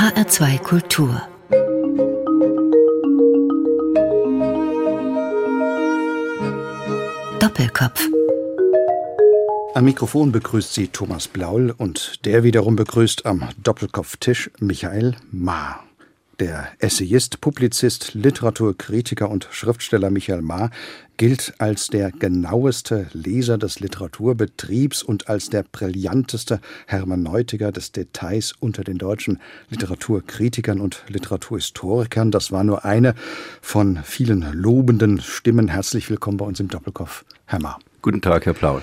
HR2 Kultur Doppelkopf am Mikrofon begrüßt sie Thomas Blaul und der wiederum begrüßt am Doppelkopftisch Michael Maar. Der Essayist, Publizist, Literaturkritiker und Schriftsteller Michael Maar gilt als der genaueste Leser des Literaturbetriebs und als der brillanteste Hermeneutiker des Details unter den deutschen Literaturkritikern und Literaturhistorikern. Das war nur eine von vielen lobenden Stimmen. Herzlich willkommen bei uns im Doppelkopf, Herr Maar. Guten Tag, Herr Plaul.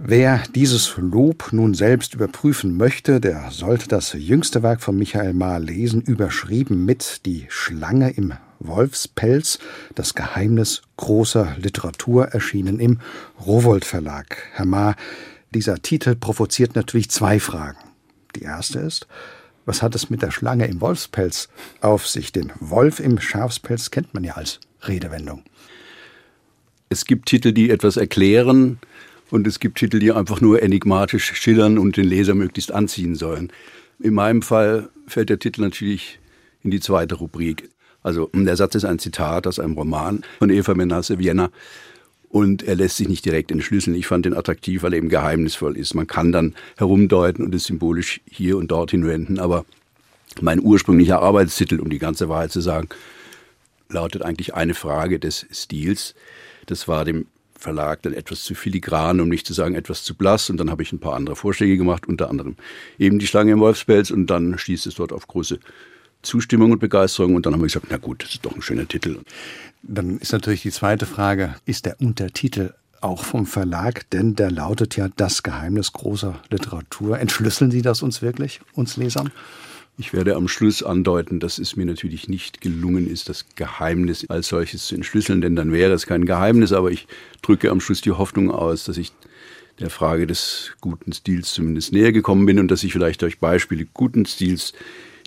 Wer dieses Lob nun selbst überprüfen möchte, der sollte das jüngste Werk von Michael Maar lesen, überschrieben mit Die Schlange im Wolfspelz, das Geheimnis großer Literatur, erschienen im Rowold Verlag. Herr Maar, dieser Titel provoziert natürlich zwei Fragen. Die erste ist, was hat es mit der Schlange im Wolfspelz auf sich? Den Wolf im Schafspelz kennt man ja als Redewendung. Es gibt Titel, die etwas erklären, und es gibt Titel, die einfach nur enigmatisch schillern und den Leser möglichst anziehen sollen. In meinem Fall fällt der Titel natürlich in die zweite Rubrik. Also der Satz ist ein Zitat aus einem Roman von Eva Menasse Vienna und er lässt sich nicht direkt entschlüsseln. Ich fand den attraktiv, weil er eben geheimnisvoll ist. Man kann dann herumdeuten und es symbolisch hier und dort hinwenden, aber mein ursprünglicher Arbeitstitel, um die ganze Wahrheit zu sagen, lautet eigentlich eine Frage des Stils. Das war dem Verlag dann etwas zu filigran, um nicht zu sagen etwas zu blass. Und dann habe ich ein paar andere Vorschläge gemacht, unter anderem eben die Schlange im Wolfspelz. Und dann stieß es dort auf große Zustimmung und Begeisterung. Und dann haben wir gesagt, na gut, das ist doch ein schöner Titel. Dann ist natürlich die zweite Frage, ist der Untertitel auch vom Verlag, denn der lautet ja Das Geheimnis großer Literatur. Entschlüsseln Sie das uns wirklich, uns Lesern? Ich werde am Schluss andeuten, dass es mir natürlich nicht gelungen ist, das Geheimnis als solches zu entschlüsseln, denn dann wäre es kein Geheimnis, aber ich drücke am Schluss die Hoffnung aus, dass ich der Frage des guten Stils zumindest näher gekommen bin und dass ich vielleicht durch Beispiele guten Stils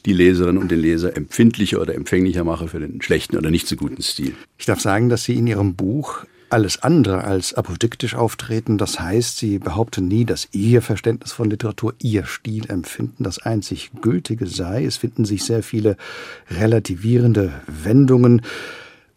die Leserin und den Leser empfindlicher oder empfänglicher mache für den schlechten oder nicht so guten Stil. Ich darf sagen, dass Sie in Ihrem Buch alles andere als apodiktisch auftreten. Das heißt, sie behaupten nie, dass ihr Verständnis von Literatur, ihr Stilempfinden das einzig Gültige sei. Es finden sich sehr viele relativierende Wendungen.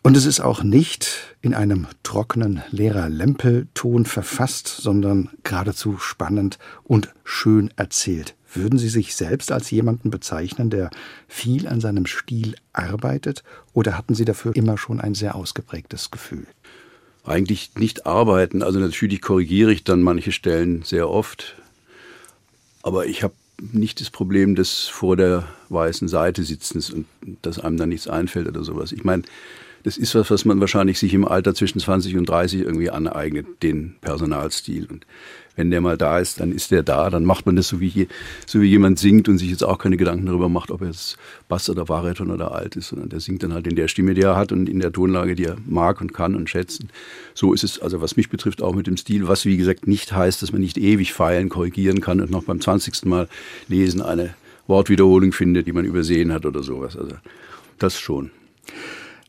Und es ist auch nicht in einem trockenen Lehrer-Lempel-Ton verfasst, sondern geradezu spannend und schön erzählt. Würden Sie sich selbst als jemanden bezeichnen, der viel an seinem Stil arbeitet, oder hatten Sie dafür immer schon ein sehr ausgeprägtes Gefühl? Eigentlich nicht arbeiten. Also natürlich korrigiere ich dann manche Stellen sehr oft, aber ich habe nicht das Problem des vor der weißen Seite sitzens und dass einem dann nichts einfällt oder sowas. Ich meine, das ist was, was man wahrscheinlich sich im Alter zwischen 20 und 30 irgendwie aneignet, den Personalstil. Und wenn der mal da ist, dann ist der da, dann macht man das so wie, so wie jemand singt und sich jetzt auch keine Gedanken darüber macht, ob er jetzt Bass oder Bariton oder alt ist, sondern der singt dann halt in der Stimme, die er hat und in der Tonlage, die er mag und kann und schätzen. So ist es, also was mich betrifft, auch mit dem Stil, was wie gesagt nicht heißt, dass man nicht ewig feilen, korrigieren kann und noch beim 20. Mal lesen eine Wortwiederholung findet, die man übersehen hat oder sowas. Also das schon.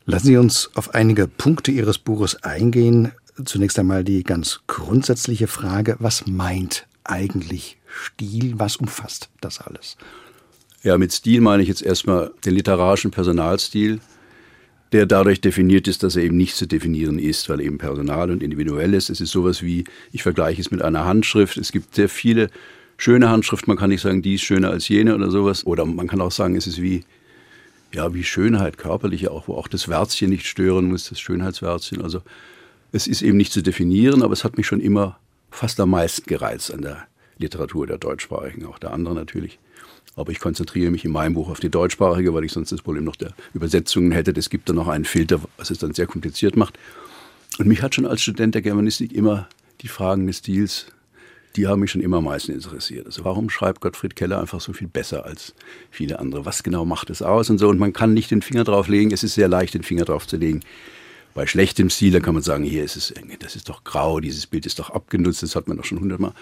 Lassen Sie uns auf einige Punkte Ihres Buches eingehen. Zunächst einmal die ganz grundsätzliche Frage, was meint eigentlich Stil? Was umfasst das alles? Ja, mit Stil meine ich jetzt erstmal den literarischen Personalstil, der dadurch definiert ist, dass er eben nicht zu definieren ist, weil eben personal und individuell ist. Es ist sowas wie, ich vergleiche es mit einer Handschrift. Es gibt sehr viele schöne Handschriften. Man kann nicht sagen, die ist schöner als jene oder sowas. Oder man kann auch sagen, es ist wie, ja, wie Schönheit, körperliche auch, wo auch das Wärzchen nicht stören muss, das Schönheitswärzchen. Also es ist eben nicht zu definieren, aber es hat mich schon immer fast am meisten gereizt an der Literatur der deutschsprachigen, auch der anderen natürlich. Aber ich konzentriere mich in meinem Buch auf die deutschsprachige, weil ich sonst das Problem noch der Übersetzungen hätte. Es gibt da noch einen Filter, was es dann sehr kompliziert macht. Und mich hat schon als Student der Germanistik immer die Fragen des Stils, die haben mich schon immer am meisten interessiert. Also warum schreibt Gottfried Keller einfach so viel besser als viele andere? Was genau macht es aus und so? Und man kann nicht den Finger drauf legen. Es ist sehr leicht, den Finger drauf zu legen bei schlechtem Stil, da kann man sagen, hier ist es, das ist doch grau, dieses Bild ist doch abgenutzt, das hat man doch schon hundertmal.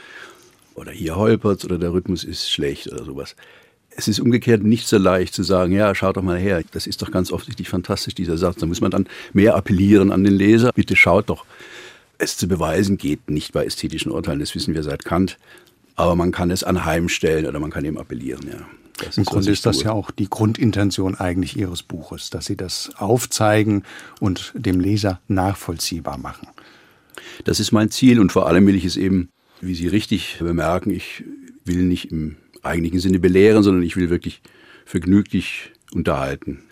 Oder hier holpert oder der Rhythmus ist schlecht oder sowas. Es ist umgekehrt nicht so leicht zu sagen, ja, schaut doch mal her, das ist doch ganz offensichtlich fantastisch, dieser Satz. Da muss man dann mehr appellieren an den Leser. Bitte schaut doch. Es zu beweisen geht nicht bei ästhetischen Urteilen, das wissen wir seit Kant. Aber man kann es anheimstellen oder man kann eben appellieren, ja. Das Im ist, Grunde ist das tue. ja auch die Grundintention eigentlich Ihres Buches, dass Sie das aufzeigen und dem Leser nachvollziehbar machen. Das ist mein Ziel und vor allem will ich es eben, wie Sie richtig bemerken, ich will nicht im eigentlichen Sinne belehren, sondern ich will wirklich vergnüglich unterhalten.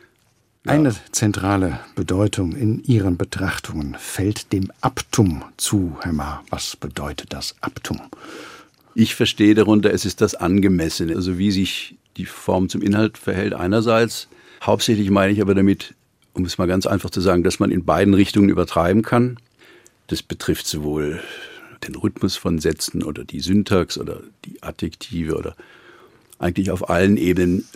Ja. Eine zentrale Bedeutung in Ihren Betrachtungen fällt dem Abtum zu, Herr Ma. Was bedeutet das Abtum? Ich verstehe darunter, es ist das Angemessene, also wie sich die Form zum Inhalt verhält einerseits. Hauptsächlich meine ich aber damit, um es mal ganz einfach zu sagen, dass man in beiden Richtungen übertreiben kann. Das betrifft sowohl den Rhythmus von Sätzen oder die Syntax oder die Adjektive oder eigentlich auf allen Ebenen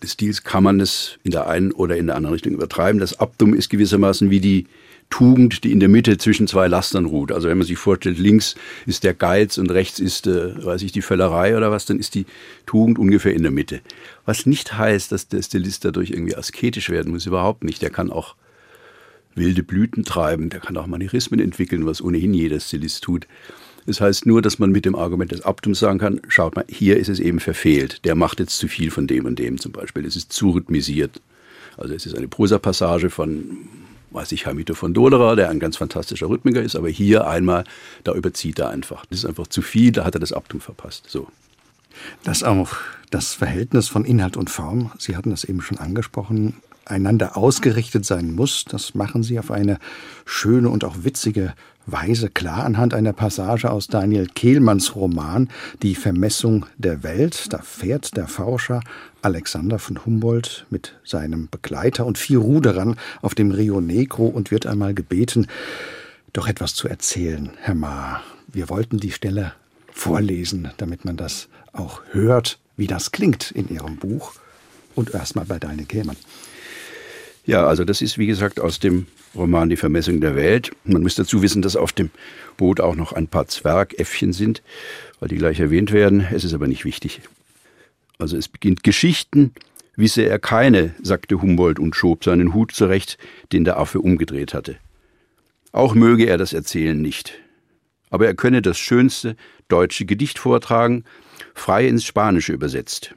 des Stils kann man es in der einen oder in der anderen Richtung übertreiben. Das Abdum ist gewissermaßen wie die Tugend, die in der Mitte zwischen zwei Lastern ruht. Also wenn man sich vorstellt, links ist der Geiz und rechts ist, äh, weiß ich, die Völlerei oder was, dann ist die Tugend ungefähr in der Mitte. Was nicht heißt, dass der Stilist dadurch irgendwie asketisch werden muss, überhaupt nicht. Der kann auch wilde Blüten treiben, der kann auch Manierismen entwickeln, was ohnehin jeder Stilist tut. Das heißt nur, dass man mit dem Argument des Abtums sagen kann, schaut mal, hier ist es eben verfehlt. Der macht jetzt zu viel von dem und dem zum Beispiel. Es ist zu rhythmisiert. Also es ist eine Prosapassage von, weiß ich, Hamito von Dolerer, der ein ganz fantastischer Rhythmiker ist, aber hier einmal, da überzieht er einfach. Das ist einfach zu viel, da hat er das Abtum verpasst. So. Dass auch das Verhältnis von Inhalt und Form, Sie hatten das eben schon angesprochen, einander ausgerichtet sein muss, das machen Sie auf eine schöne und auch witzige Weise klar anhand einer Passage aus Daniel Kehlmanns Roman Die Vermessung der Welt. Da fährt der Forscher Alexander von Humboldt mit seinem Begleiter und vier Ruderern auf dem Rio Negro und wird einmal gebeten, doch etwas zu erzählen, Herr Ma. Wir wollten die Stelle vorlesen, damit man das auch hört, wie das klingt in Ihrem Buch. Und erstmal bei Daniel Kehlmann. Ja, also das ist wie gesagt aus dem Roman Die Vermessung der Welt. Man muss dazu wissen, dass auf dem Boot auch noch ein paar Zwergäffchen sind, weil die gleich erwähnt werden. Es ist aber nicht wichtig. Also es beginnt Geschichten, wisse er keine, sagte Humboldt und schob seinen Hut zurecht, den der Affe umgedreht hatte. Auch möge er das Erzählen nicht. Aber er könne das schönste deutsche Gedicht vortragen, frei ins Spanische übersetzt.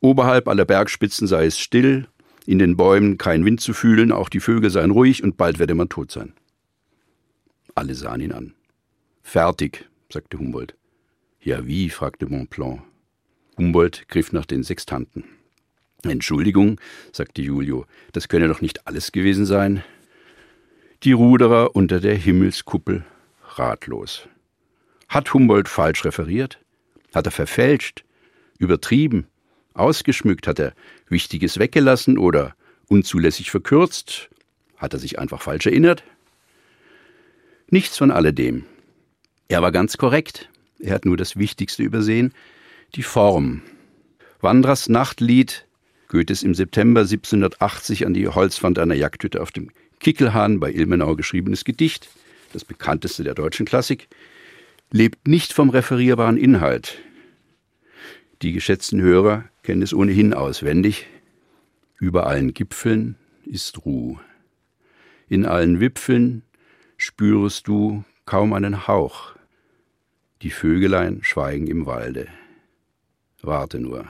Oberhalb aller Bergspitzen sei es still, in den Bäumen kein Wind zu fühlen, auch die Vögel seien ruhig und bald werde man tot sein. Alle sahen ihn an. Fertig, sagte Humboldt. Ja, wie? fragte Montplan. Humboldt griff nach den Sextanten. Entschuldigung, sagte Julio, das könne doch nicht alles gewesen sein. Die Ruderer unter der Himmelskuppel ratlos. Hat Humboldt falsch referiert? Hat er verfälscht? Übertrieben? Ausgeschmückt? Hat er Wichtiges weggelassen oder unzulässig verkürzt? Hat er sich einfach falsch erinnert? Nichts von alledem. Er war ganz korrekt. Er hat nur das Wichtigste übersehen, die Form. Wandras Nachtlied, Goethes im September 1780 an die Holzwand einer Jagdhütte auf dem Kickelhahn bei Ilmenau geschriebenes Gedicht, das bekannteste der deutschen Klassik, lebt nicht vom referierbaren Inhalt. Die geschätzten Hörer kennen es ohnehin auswendig. Über allen Gipfeln ist Ruh. In allen Wipfeln spürest du kaum einen Hauch. Die Vögelein schweigen im Walde. Warte nur,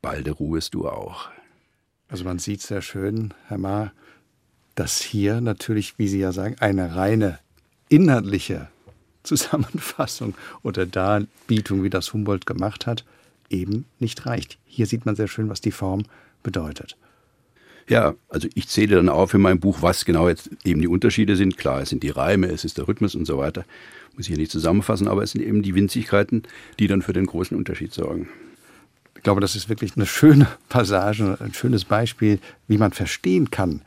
balde ruhest du auch. Also man sieht sehr schön, Herr Ma, dass hier natürlich, wie Sie ja sagen, eine reine inhaltliche Zusammenfassung oder Darbietung, wie das Humboldt gemacht hat, eben nicht reicht. Hier sieht man sehr schön, was die Form bedeutet. Ja, also ich zähle dann auf in meinem Buch, was genau jetzt eben die Unterschiede sind. Klar, es sind die Reime, es ist der Rhythmus und so weiter. Muss ich hier nicht zusammenfassen, aber es sind eben die Winzigkeiten, die dann für den großen Unterschied sorgen. Ich glaube, das ist wirklich eine schöne Passage, ein schönes Beispiel, wie man verstehen kann,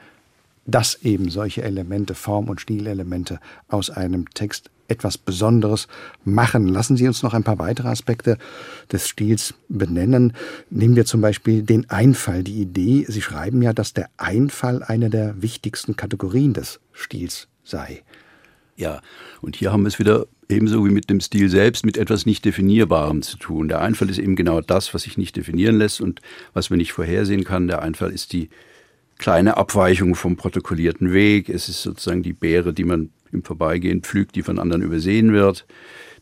dass eben solche Elemente, Form- und Stilelemente aus einem Text etwas Besonderes machen. Lassen Sie uns noch ein paar weitere Aspekte des Stils benennen. Nehmen wir zum Beispiel den Einfall, die Idee. Sie schreiben ja, dass der Einfall eine der wichtigsten Kategorien des Stils sei. Ja, und hier haben wir es wieder ebenso wie mit dem Stil selbst mit etwas nicht definierbarem zu tun. Der Einfall ist eben genau das, was sich nicht definieren lässt und was man nicht vorhersehen kann. Der Einfall ist die kleine Abweichung vom protokollierten Weg. Es ist sozusagen die Beere, die man im Vorbeigehen pflügt, die von anderen übersehen wird.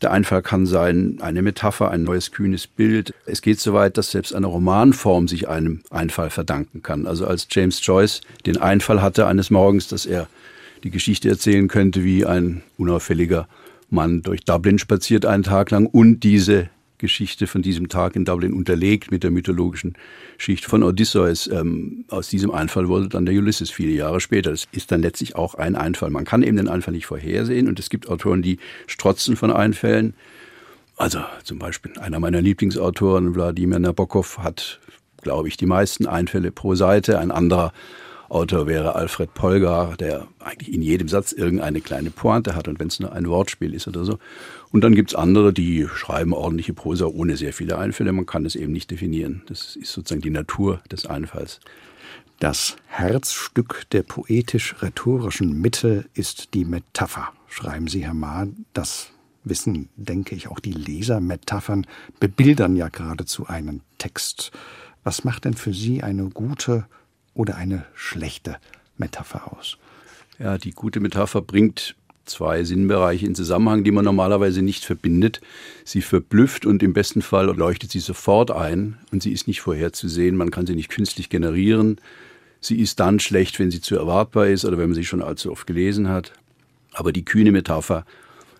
Der Einfall kann sein eine Metapher, ein neues kühnes Bild. Es geht so weit, dass selbst eine Romanform sich einem Einfall verdanken kann. Also als James Joyce den Einfall hatte eines Morgens, dass er die Geschichte erzählen könnte, wie ein unauffälliger Mann durch Dublin spaziert einen Tag lang und diese Geschichte von diesem Tag in Dublin unterlegt mit der mythologischen Schicht von Odysseus. Ähm, aus diesem Einfall wurde dann der Ulysses viele Jahre später. Das ist dann letztlich auch ein Einfall. Man kann eben den Einfall nicht vorhersehen und es gibt Autoren, die strotzen von Einfällen. Also zum Beispiel einer meiner Lieblingsautoren, Wladimir Nabokov, hat, glaube ich, die meisten Einfälle pro Seite. Ein anderer Autor wäre Alfred Polgar, der eigentlich in jedem Satz irgendeine kleine Pointe hat und wenn es nur ein Wortspiel ist oder so. Und dann gibt es andere, die schreiben ordentliche Prosa ohne sehr viele Einfälle. Man kann es eben nicht definieren. Das ist sozusagen die Natur des Einfalls. Das Herzstück der poetisch-rhetorischen Mitte ist die Metapher, schreiben Sie, Herr Maar. Das wissen, denke ich, auch die Leser. Metaphern bebildern ja geradezu einen Text. Was macht denn für Sie eine gute oder eine schlechte Metapher aus? Ja, die gute Metapher bringt zwei Sinnbereiche in Zusammenhang, die man normalerweise nicht verbindet. Sie verblüfft und im besten Fall leuchtet sie sofort ein und sie ist nicht vorherzusehen. Man kann sie nicht künstlich generieren. Sie ist dann schlecht, wenn sie zu erwartbar ist oder wenn man sie schon allzu oft gelesen hat. Aber die kühne Metapher,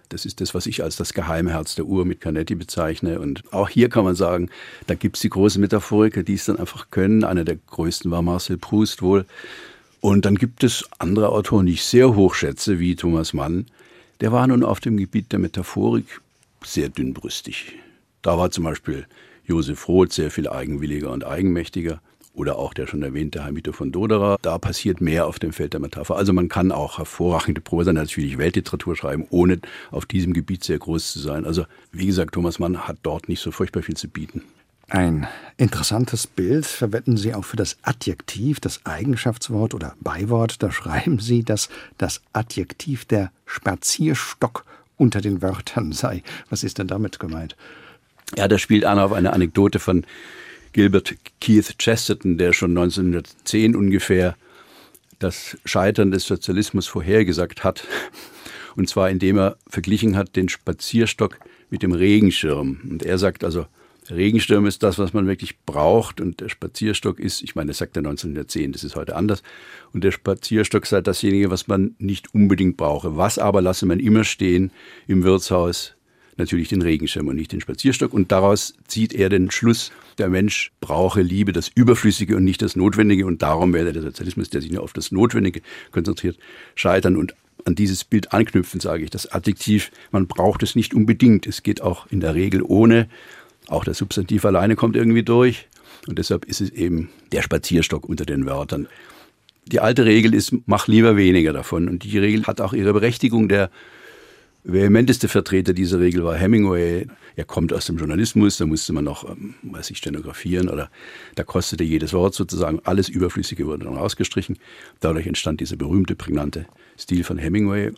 das ist das, was ich als das Geheimherz der Uhr mit Canetti bezeichne. Und auch hier kann man sagen, da gibt es die großen Metaphoriker, die es dann einfach können. Einer der größten war Marcel Proust wohl. Und dann gibt es andere Autoren, die ich sehr hoch schätze, wie Thomas Mann. Der war nun auf dem Gebiet der Metaphorik sehr dünnbrüstig. Da war zum Beispiel Josef Roth sehr viel eigenwilliger und eigenmächtiger oder auch der schon erwähnte Hamito von Doderer. Da passiert mehr auf dem Feld der Metapher. Also man kann auch hervorragende Prosa, natürlich Weltliteratur schreiben, ohne auf diesem Gebiet sehr groß zu sein. Also wie gesagt, Thomas Mann hat dort nicht so furchtbar viel zu bieten. Ein interessantes Bild verwenden Sie auch für das Adjektiv, das Eigenschaftswort oder Beiwort. Da schreiben Sie, dass das Adjektiv der Spazierstock unter den Wörtern sei. Was ist denn damit gemeint? Ja, das spielt an auf eine Anekdote von Gilbert Keith Chesterton, der schon 1910 ungefähr das Scheitern des Sozialismus vorhergesagt hat. Und zwar indem er verglichen hat den Spazierstock mit dem Regenschirm. Und er sagt also, Regenschirm ist das, was man wirklich braucht und der Spazierstock ist, ich meine, das sagt er 1910, das ist heute anders, und der Spazierstock sei dasjenige, was man nicht unbedingt brauche. Was aber lasse man immer stehen im Wirtshaus? Natürlich den Regenschirm und nicht den Spazierstock. Und daraus zieht er den Schluss, der Mensch brauche Liebe, das Überflüssige und nicht das Notwendige. Und darum werde der Sozialismus, der sich nur auf das Notwendige konzentriert, scheitern. Und an dieses Bild anknüpfen, sage ich, das Adjektiv, man braucht es nicht unbedingt. Es geht auch in der Regel ohne. Auch das Substantiv alleine kommt irgendwie durch. Und deshalb ist es eben der Spazierstock unter den Wörtern. Die alte Regel ist, mach lieber weniger davon. Und die Regel hat auch ihre Berechtigung. Der vehementeste Vertreter dieser Regel war Hemingway. Er kommt aus dem Journalismus, da musste man noch, ähm, weiß ich, stenografieren oder da kostete jedes Wort sozusagen, alles Überflüssige wurde dann rausgestrichen. Dadurch entstand dieser berühmte, prägnante Stil von Hemingway.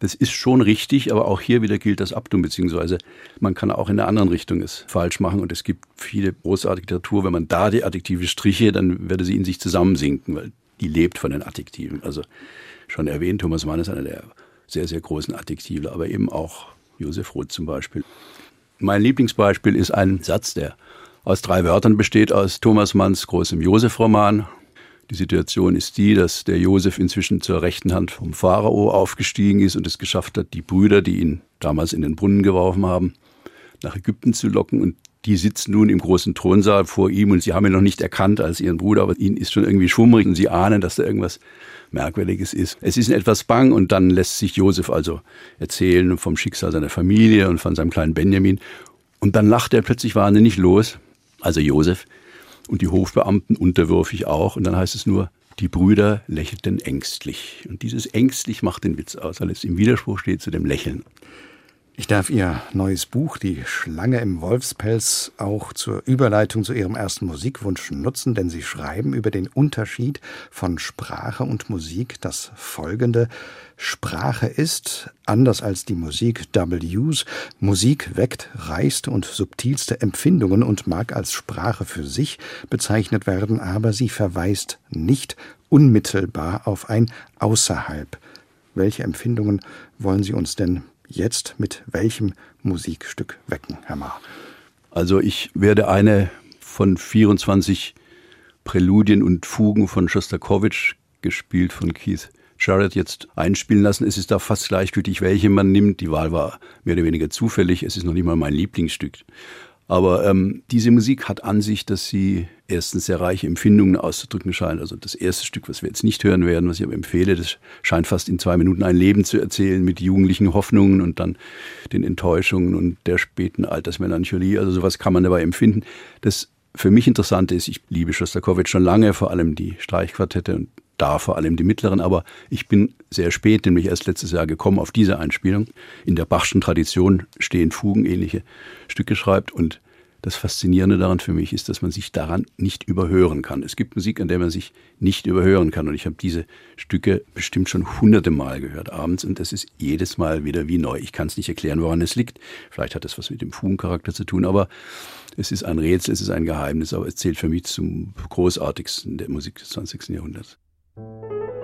Das ist schon richtig, aber auch hier wieder gilt das Abtum, beziehungsweise man kann auch in der anderen Richtung es falsch machen und es gibt viele großartige Literatur. Wenn man da die Adjektive striche, dann würde sie in sich zusammensinken, weil die lebt von den Adjektiven. Also schon erwähnt, Thomas Mann ist einer der sehr, sehr großen Adjektive, aber eben auch Josef Roth zum Beispiel. Mein Lieblingsbeispiel ist ein Satz, der aus drei Wörtern besteht, aus Thomas Manns großem Josef-Roman. Die Situation ist die, dass der Josef inzwischen zur rechten Hand vom Pharao aufgestiegen ist und es geschafft hat, die Brüder, die ihn damals in den Brunnen geworfen haben, nach Ägypten zu locken. Und die sitzen nun im großen Thronsaal vor ihm und sie haben ihn noch nicht erkannt als ihren Bruder, aber ihnen ist schon irgendwie schwummrig und sie ahnen, dass da irgendwas Merkwürdiges ist. Es ist etwas bang und dann lässt sich Josef also erzählen vom Schicksal seiner Familie und von seinem kleinen Benjamin. Und dann lacht er plötzlich wahnsinnig los, also Josef, und die Hofbeamten unterwürfig auch. Und dann heißt es nur, die Brüder lächelten ängstlich. Und dieses ängstlich macht den Witz aus, weil es im Widerspruch steht zu dem Lächeln. Ich darf Ihr neues Buch, Die Schlange im Wolfspelz, auch zur Überleitung zu Ihrem ersten Musikwunsch nutzen, denn Sie schreiben über den Unterschied von Sprache und Musik das folgende. Sprache ist, anders als die Musik W's, Musik weckt reichste und subtilste Empfindungen und mag als Sprache für sich bezeichnet werden, aber sie verweist nicht unmittelbar auf ein Außerhalb welche Empfindungen wollen Sie uns denn jetzt mit welchem Musikstück wecken, Herr Maar? Also ich werde eine von 24 Präludien und Fugen von Schostakowitsch, gespielt von Keith Jarrett, jetzt einspielen lassen. Es ist da fast gleichgültig, welche man nimmt. Die Wahl war mehr oder weniger zufällig. Es ist noch nicht mal mein Lieblingsstück. Aber ähm, diese Musik hat an sich, dass sie erstens sehr reiche Empfindungen auszudrücken scheint. Also das erste Stück, was wir jetzt nicht hören werden, was ich aber empfehle, das scheint fast in zwei Minuten ein Leben zu erzählen mit jugendlichen Hoffnungen und dann den Enttäuschungen und der späten Altersmelancholie. Also sowas kann man dabei empfinden. Das für mich Interessante ist, ich liebe Schostakowitsch schon lange, vor allem die Streichquartette und da vor allem die mittleren, aber ich bin sehr spät, nämlich erst letztes Jahr gekommen auf diese Einspielung. In der Bachschen Tradition stehen Fugen, ähnliche Stücke schreibt und das Faszinierende daran für mich ist, dass man sich daran nicht überhören kann. Es gibt Musik, an der man sich nicht überhören kann. Und ich habe diese Stücke bestimmt schon hunderte Mal gehört abends und das ist jedes Mal wieder wie neu. Ich kann es nicht erklären, woran es liegt. Vielleicht hat es was mit dem Fugencharakter zu tun, aber es ist ein Rätsel, es ist ein Geheimnis, aber es zählt für mich zum großartigsten der Musik des 20. Jahrhunderts. Música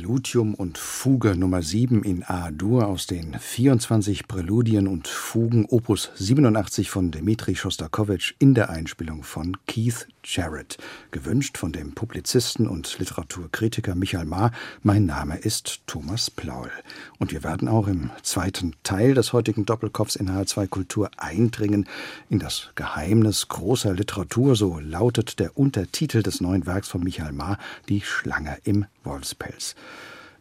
Präludium und Fuge Nummer 7 in A-Dur aus den 24 Präludien und Fugen Opus 87 von Dmitri Schostakowitsch in der Einspielung von Keith Jarrett. Gewünscht von dem Publizisten und Literaturkritiker Michael Maar. Mein Name ist Thomas Plaul. Und wir werden auch im zweiten Teil des heutigen Doppelkopfs in H2 Kultur eindringen in das Geheimnis großer Literatur. So lautet der Untertitel des neuen Werks von Michael Maar, Die Schlange im Wolfspelz.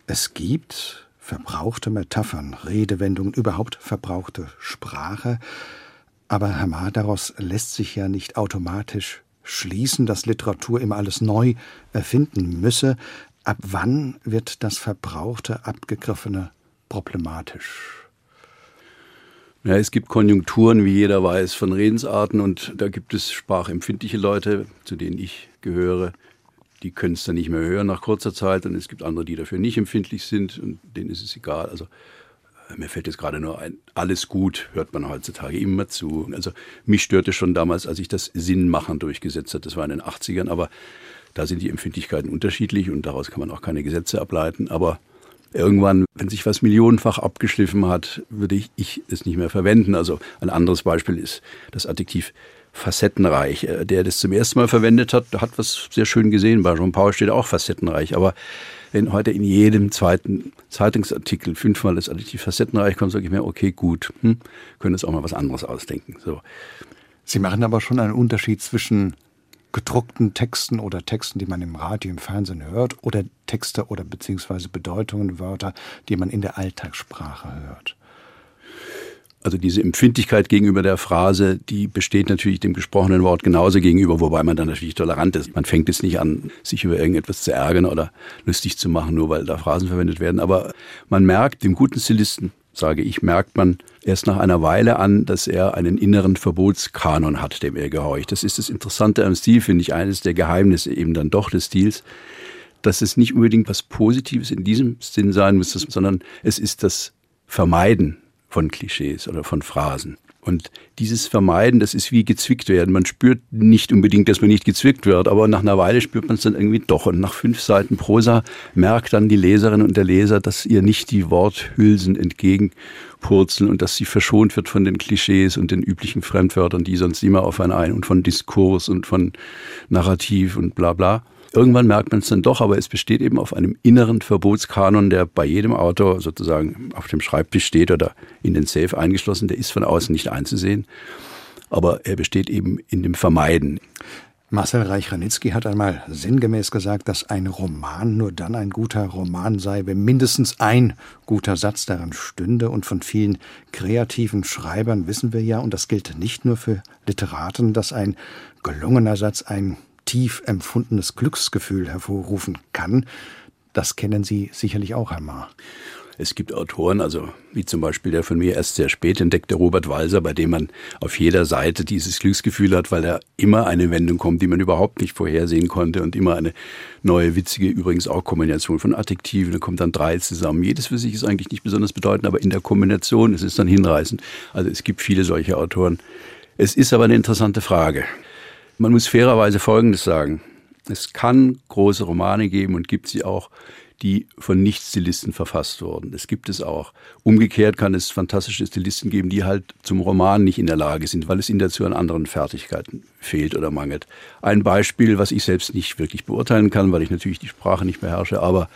Es gibt verbrauchte Metaphern, Redewendungen, überhaupt verbrauchte Sprache, aber Herr Maar, daraus lässt sich ja nicht automatisch schließen, dass Literatur immer alles neu erfinden müsse. Ab wann wird das Verbrauchte, Abgegriffene problematisch? Ja, es gibt Konjunkturen, wie jeder weiß, von Redensarten und da gibt es sprachempfindliche Leute, zu denen ich gehöre, die können es dann nicht mehr hören nach kurzer Zeit und es gibt andere, die dafür nicht empfindlich sind und denen ist es egal. Also mir fällt jetzt gerade nur ein, alles gut hört man heutzutage immer zu. Also mich störte schon damals, als ich das Sinnmachen durchgesetzt hat. Das war in den 80ern, aber da sind die Empfindlichkeiten unterschiedlich und daraus kann man auch keine Gesetze ableiten. Aber irgendwann, wenn sich was millionenfach abgeschliffen hat, würde ich, ich es nicht mehr verwenden. Also ein anderes Beispiel ist das Adjektiv facettenreich. Äh, der das zum ersten Mal verwendet hat, hat was sehr schön gesehen. Bei Jean Paul steht auch facettenreich. Aber wenn heute in jedem zweiten Zeitungsartikel fünfmal das Adjektiv facettenreich kommt, sage ich mir, okay, gut, hm, können uns auch mal was anderes ausdenken. So. Sie machen aber schon einen Unterschied zwischen gedruckten Texten oder Texten, die man im Radio, im Fernsehen hört, oder Texte oder beziehungsweise Bedeutungen, Wörter, die man in der Alltagssprache hört. Also diese Empfindlichkeit gegenüber der Phrase, die besteht natürlich dem gesprochenen Wort genauso gegenüber, wobei man dann natürlich tolerant ist. Man fängt jetzt nicht an, sich über irgendetwas zu ärgern oder lustig zu machen, nur weil da Phrasen verwendet werden. Aber man merkt, dem guten Stilisten sage ich, merkt man erst nach einer Weile an, dass er einen inneren Verbotskanon hat, dem er gehorcht. Das ist das Interessante am Stil, finde ich, eines der Geheimnisse eben dann doch des Stils, dass es nicht unbedingt was Positives in diesem Sinn sein muss, sondern es ist das Vermeiden von Klischees oder von Phrasen. Und dieses Vermeiden, das ist wie gezwickt werden. Man spürt nicht unbedingt, dass man nicht gezwickt wird, aber nach einer Weile spürt man es dann irgendwie doch. Und nach fünf Seiten Prosa merkt dann die Leserin und der Leser, dass ihr nicht die Worthülsen entgegenpurzeln und dass sie verschont wird von den Klischees und den üblichen Fremdwörtern, die sonst immer auf einen ein und von Diskurs und von Narrativ und bla bla. Irgendwann merkt man es dann doch, aber es besteht eben auf einem inneren Verbotskanon, der bei jedem Autor sozusagen auf dem Schreibtisch steht oder in den Safe eingeschlossen. Der ist von außen nicht einzusehen, aber er besteht eben in dem Vermeiden. Marcel Reich-Ranitzky hat einmal sinngemäß gesagt, dass ein Roman nur dann ein guter Roman sei, wenn mindestens ein guter Satz darin stünde. Und von vielen kreativen Schreibern wissen wir ja, und das gilt nicht nur für Literaten, dass ein gelungener Satz ein tief empfundenes Glücksgefühl hervorrufen kann. Das kennen Sie sicherlich auch, Maar. Es gibt Autoren, also wie zum Beispiel der von mir erst sehr spät entdeckte Robert Walser, bei dem man auf jeder Seite dieses Glücksgefühl hat, weil da immer eine Wendung kommt, die man überhaupt nicht vorhersehen konnte und immer eine neue, witzige, übrigens auch Kombination von Adjektiven. Da kommt dann drei zusammen. Jedes für sich ist eigentlich nicht besonders bedeutend, aber in der Kombination ist es dann hinreißend. Also es gibt viele solche Autoren. Es ist aber eine interessante Frage. Man muss fairerweise Folgendes sagen. Es kann große Romane geben und gibt sie auch, die von Nicht-Stilisten verfasst wurden. Das gibt es auch. Umgekehrt kann es fantastische Stilisten geben, die halt zum Roman nicht in der Lage sind, weil es ihnen dazu an anderen Fertigkeiten fehlt oder mangelt. Ein Beispiel, was ich selbst nicht wirklich beurteilen kann, weil ich natürlich die Sprache nicht beherrsche, aber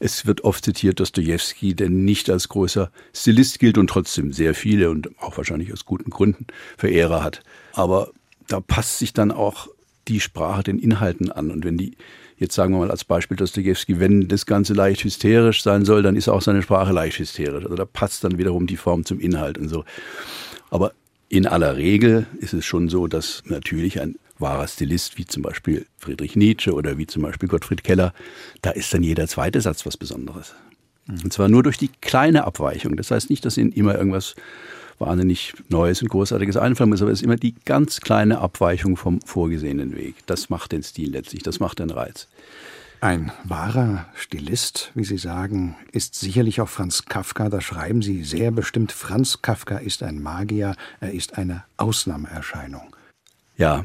es wird oft zitiert Dostoevsky, der nicht als großer Stilist gilt und trotzdem sehr viele und auch wahrscheinlich aus guten Gründen Verehrer hat. Aber da passt sich dann auch die Sprache den Inhalten an. Und wenn die, jetzt sagen wir mal als Beispiel Dostoevsky, wenn das Ganze leicht hysterisch sein soll, dann ist auch seine Sprache leicht hysterisch. Also da passt dann wiederum die Form zum Inhalt und so. Aber in aller Regel ist es schon so, dass natürlich ein wahrer Stilist, wie zum Beispiel Friedrich Nietzsche oder wie zum Beispiel Gottfried Keller, da ist dann jeder zweite Satz was Besonderes. Und zwar nur durch die kleine Abweichung. Das heißt nicht, dass ihnen immer irgendwas wahnsinnig Neues und Großartiges einfallen muss, aber es ist immer die ganz kleine Abweichung vom vorgesehenen Weg. Das macht den Stil letztlich, das macht den Reiz. Ein wahrer Stilist, wie Sie sagen, ist sicherlich auch Franz Kafka. Da schreiben Sie sehr bestimmt, Franz Kafka ist ein Magier, er ist eine Ausnahmeerscheinung. Ja,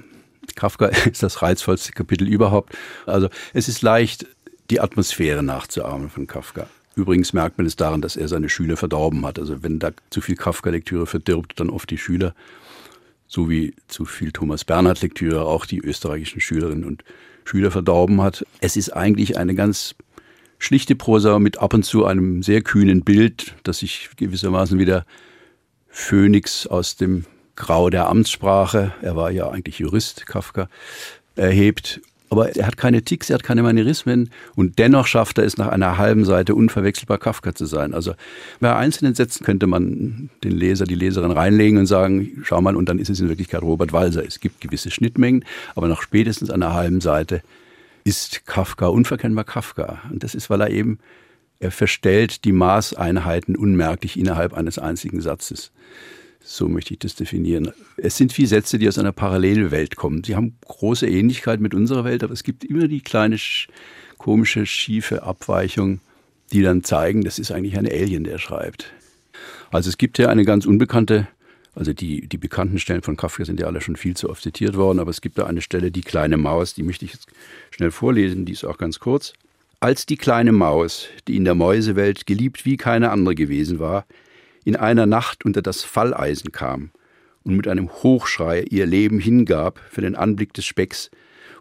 Kafka ist das reizvollste Kapitel überhaupt. Also es ist leicht, die Atmosphäre nachzuahmen von Kafka. Übrigens merkt man es daran, dass er seine Schüler verdorben hat. Also wenn da zu viel Kafka-Lektüre verdirbt, dann oft die Schüler, so wie zu viel Thomas Bernhard-Lektüre auch die österreichischen Schülerinnen und Schüler verdorben hat. Es ist eigentlich eine ganz schlichte Prosa mit ab und zu einem sehr kühnen Bild, das sich gewissermaßen wieder Phönix aus dem Grau der Amtssprache, er war ja eigentlich Jurist, Kafka, erhebt Aber er hat keine Ticks, er hat keine Manierismen und dennoch schafft er es, nach einer halben Seite unverwechselbar Kafka zu sein. Also bei einzelnen Sätzen könnte man den Leser, die Leserin reinlegen und sagen, schau mal, und dann ist es in Wirklichkeit Robert Walser. Es gibt gewisse Schnittmengen, aber nach spätestens einer halben Seite ist Kafka unverkennbar Kafka. Und das ist, weil er eben, er verstellt die Maßeinheiten unmerklich innerhalb eines einzigen Satzes. So möchte ich das definieren. Es sind vier Sätze, die aus einer Parallelwelt kommen. Sie haben große Ähnlichkeit mit unserer Welt, aber es gibt immer die kleine, komische, schiefe Abweichung, die dann zeigen, das ist eigentlich ein Alien, der schreibt. Also es gibt ja eine ganz unbekannte, also die, die bekannten Stellen von Kafka sind ja alle schon viel zu oft zitiert worden, aber es gibt da eine Stelle, die kleine Maus, die möchte ich jetzt schnell vorlesen, die ist auch ganz kurz. Als die kleine Maus, die in der Mäusewelt geliebt wie keine andere gewesen war, in einer Nacht unter das Falleisen kam und mit einem Hochschrei ihr Leben hingab für den Anblick des Specks,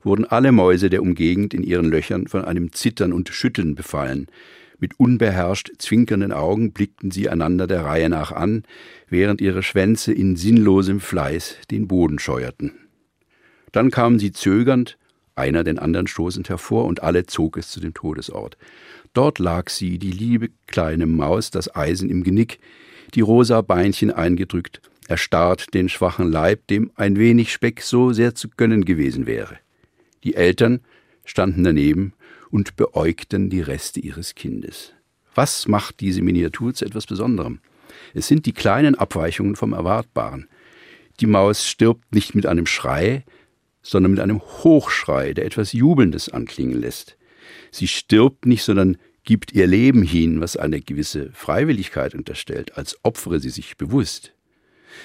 wurden alle Mäuse der Umgegend in ihren Löchern von einem Zittern und Schütteln befallen. Mit unbeherrscht zwinkernden Augen blickten sie einander der Reihe nach an, während ihre Schwänze in sinnlosem Fleiß den Boden scheuerten. Dann kamen sie zögernd, einer den anderen stoßend hervor, und alle zog es zu dem Todesort. Dort lag sie, die liebe kleine Maus, das Eisen im Genick, die rosa Beinchen eingedrückt, erstarrt den schwachen Leib, dem ein wenig Speck so sehr zu gönnen gewesen wäre. Die Eltern standen daneben und beäugten die Reste ihres Kindes. Was macht diese Miniatur zu etwas Besonderem? Es sind die kleinen Abweichungen vom Erwartbaren. Die Maus stirbt nicht mit einem Schrei, sondern mit einem Hochschrei, der etwas Jubelndes anklingen lässt. Sie stirbt nicht, sondern gibt ihr Leben hin, was eine gewisse Freiwilligkeit unterstellt, als opfere sie sich bewusst.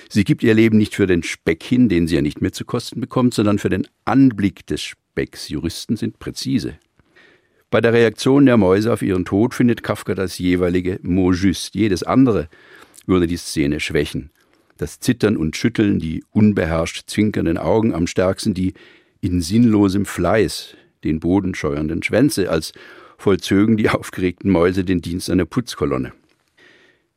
Sie gibt ihr Leben nicht für den Speck hin, den sie ja nicht mehr zu kosten bekommt, sondern für den Anblick des Specks. Juristen sind präzise. Bei der Reaktion der Mäuse auf ihren Tod findet Kafka das jeweilige mot juste. Jedes andere würde die Szene schwächen. Das Zittern und Schütteln, die unbeherrscht zwinkernden Augen am stärksten, die in sinnlosem Fleiß den Boden scheuernden Schwänze, als vollzögen die aufgeregten Mäuse den Dienst einer Putzkolonne.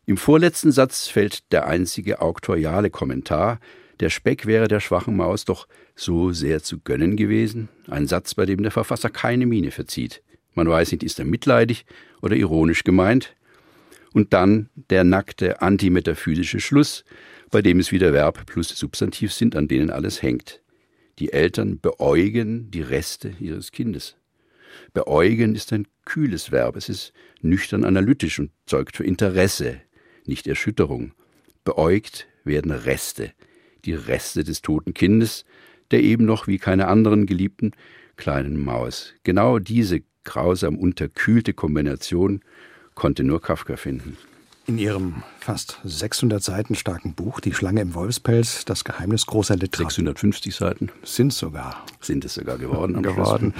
Im vorletzten Satz fällt der einzige auktoriale Kommentar, der Speck wäre der schwachen Maus doch so sehr zu gönnen gewesen, ein Satz, bei dem der Verfasser keine Miene verzieht. Man weiß nicht, ist er mitleidig oder ironisch gemeint. Und dann der nackte antimetaphysische Schluss, bei dem es wieder Verb plus Substantiv sind, an denen alles hängt. Die Eltern beäugen die Reste ihres Kindes. Beäugen ist ein kühles Verb, es ist nüchtern analytisch und zeugt für Interesse, nicht Erschütterung. Beäugt werden Reste, die Reste des toten Kindes, der eben noch wie keine anderen geliebten kleinen Maus. Genau diese grausam unterkühlte Kombination konnte nur Kafka finden. In Ihrem fast 600 Seiten starken Buch Die Schlange im Wolfspelz, das Geheimnis großer Literatur. 650 Seiten. Sind sogar. Sind es sogar geworden. geworden.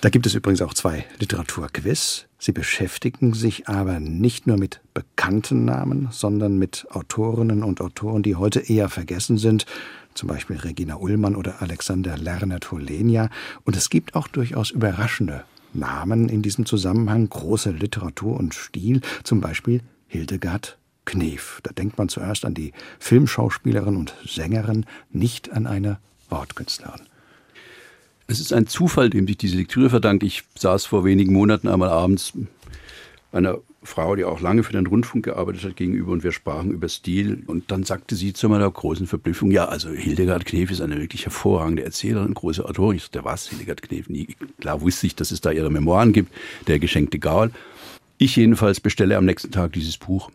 Da gibt es übrigens auch zwei Literaturquiz. Sie beschäftigen sich aber nicht nur mit bekannten Namen, sondern mit Autorinnen und Autoren, die heute eher vergessen sind, zum Beispiel Regina Ullmann oder Alexander Lerner-Tolenia. Und es gibt auch durchaus überraschende Namen in diesem Zusammenhang, große Literatur und Stil, zum Beispiel Hildegard Knef. Da denkt man zuerst an die Filmschauspielerin und Sängerin, nicht an eine Wortkünstlerin. Es ist ein Zufall, dem sich diese Lektüre verdankt. Ich saß vor wenigen Monaten einmal abends einer Frau, die auch lange für den Rundfunk gearbeitet hat, gegenüber und wir sprachen über Stil. Und dann sagte sie zu meiner großen Verblüffung, ja, also Hildegard Knef ist eine wirklich hervorragende Erzählerin, große Autorin. Ich sagte, was, Hildegard Knef? Nie. Klar wusste ich, dass es da ihre Memoiren gibt, der geschenkte Gaul. Ich jedenfalls bestelle am nächsten Tag dieses Buch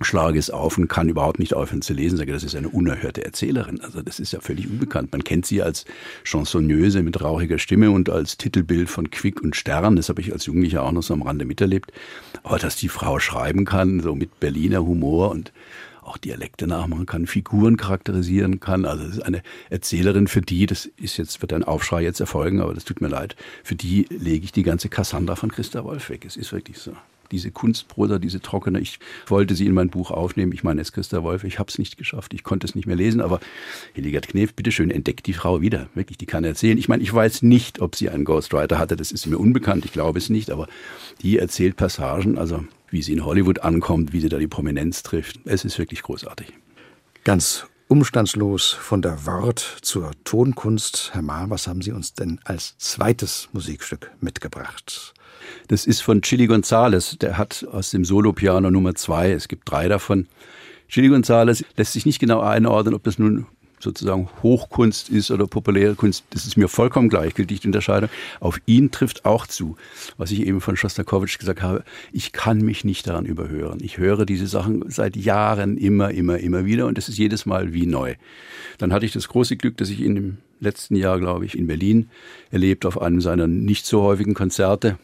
schlage es auf und kann überhaupt nicht aufhören zu lesen. Sage, das ist eine unerhörte Erzählerin. Also das ist ja völlig unbekannt. Man kennt sie als Chansonneuse mit rauchiger Stimme und als Titelbild von Quick und Stern. Das habe ich als Jugendlicher auch noch so am Rande miterlebt. Aber dass die Frau schreiben kann, so mit Berliner Humor und auch Dialekte nachmachen kann, Figuren charakterisieren kann. Also das ist eine Erzählerin, für die, das ist jetzt, wird ein Aufschrei jetzt erfolgen, aber das tut mir leid, für die lege ich die ganze Cassandra von Christa Wolf weg. Es ist wirklich so diese Kunstprosa, diese trockene. Ich wollte sie in mein Buch aufnehmen. Ich meine, es ist Christa Wolf. Ich habe es nicht geschafft. Ich konnte es nicht mehr lesen. Aber Hildegard Knef, bitteschön, entdeckt die Frau wieder. Wirklich, die kann erzählen. Ich meine, ich weiß nicht, ob sie einen Ghostwriter hatte. Das ist mir unbekannt. Ich glaube es nicht. Aber die erzählt Passagen, also wie sie in Hollywood ankommt, wie sie da die Prominenz trifft. Es ist wirklich großartig. Ganz Umstandslos von der Wort zur Tonkunst. Herr Ma, was haben Sie uns denn als zweites Musikstück mitgebracht? Das ist von Chili Gonzales. Der hat aus dem Solo-Piano Nummer zwei, es gibt drei davon. Chili Gonzales lässt sich nicht genau einordnen, ob das nun sozusagen Hochkunst ist oder populäre Kunst, das ist mir vollkommen gleichgültig, die Unterscheidung. Auf ihn trifft auch zu, was ich eben von Schostakowitsch gesagt habe. Ich kann mich nicht daran überhören. Ich höre diese Sachen seit Jahren immer, immer, immer wieder und es ist jedes Mal wie neu. Dann hatte ich das große Glück, dass ich in dem letzten Jahr, glaube ich, in Berlin erlebt auf einem seiner nicht so häufigen Konzerte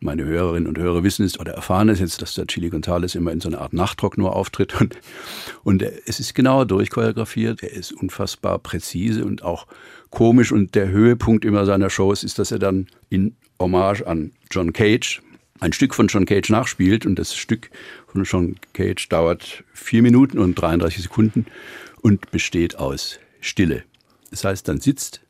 meine Hörerinnen und Hörer wissen es oder erfahren es jetzt, dass der Chili Gonzales immer in so einer Art Nachtrock nur auftritt. Und, und es ist genauer durchchoreografiert, er ist unfassbar präzise und auch komisch. Und der Höhepunkt immer seiner Shows ist, dass er dann in Hommage an John Cage ein Stück von John Cage nachspielt. Und das Stück von John Cage dauert vier Minuten und 33 Sekunden und besteht aus Stille. Das heißt, dann sitzt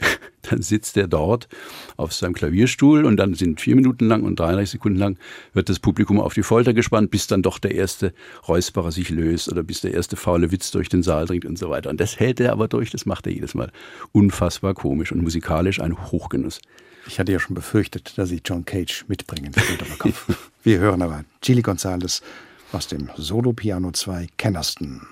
dann sitzt er dort auf seinem Klavierstuhl und dann sind vier Minuten lang und 33 Sekunden lang wird das Publikum auf die Folter gespannt, bis dann doch der erste Räusperer sich löst oder bis der erste faule Witz durch den Saal dringt und so weiter. Und das hält er aber durch, das macht er jedes Mal. Unfassbar komisch und musikalisch ein Hochgenuss. Ich hatte ja schon befürchtet, dass Sie John Cage mitbringen. Wir hören aber Chili Gonzales aus dem Solo Piano 2 Kennerston.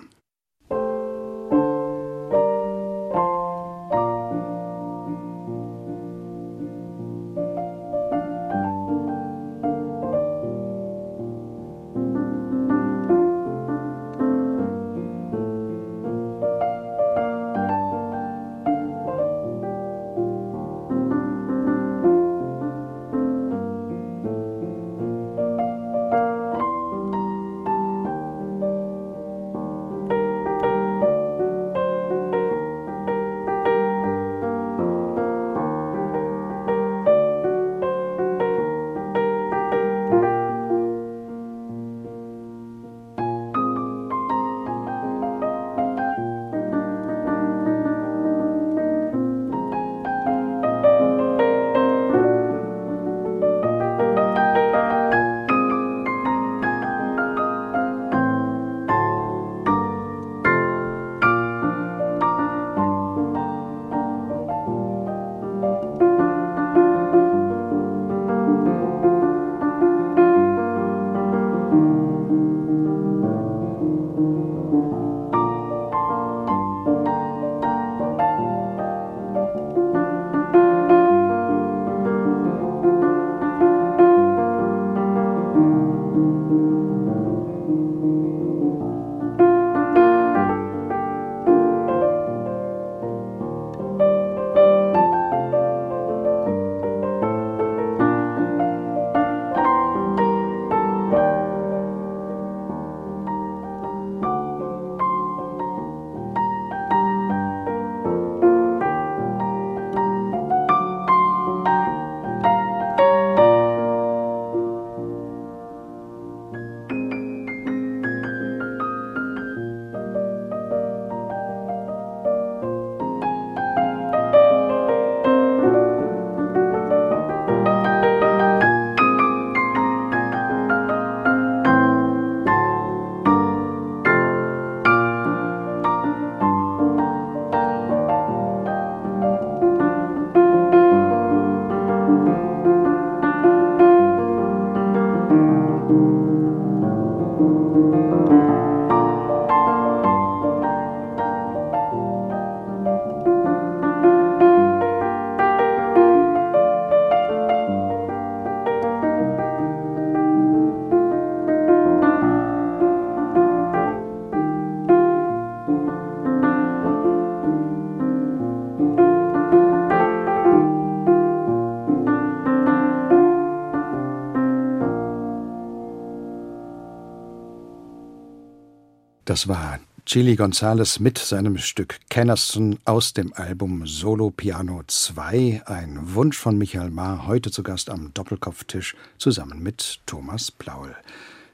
Das war Chili Gonzales mit seinem Stück Kennerson aus dem Album Solo Piano 2. Ein Wunsch von Michael Mahr, heute zu Gast am Doppelkopftisch zusammen mit Thomas Plaul.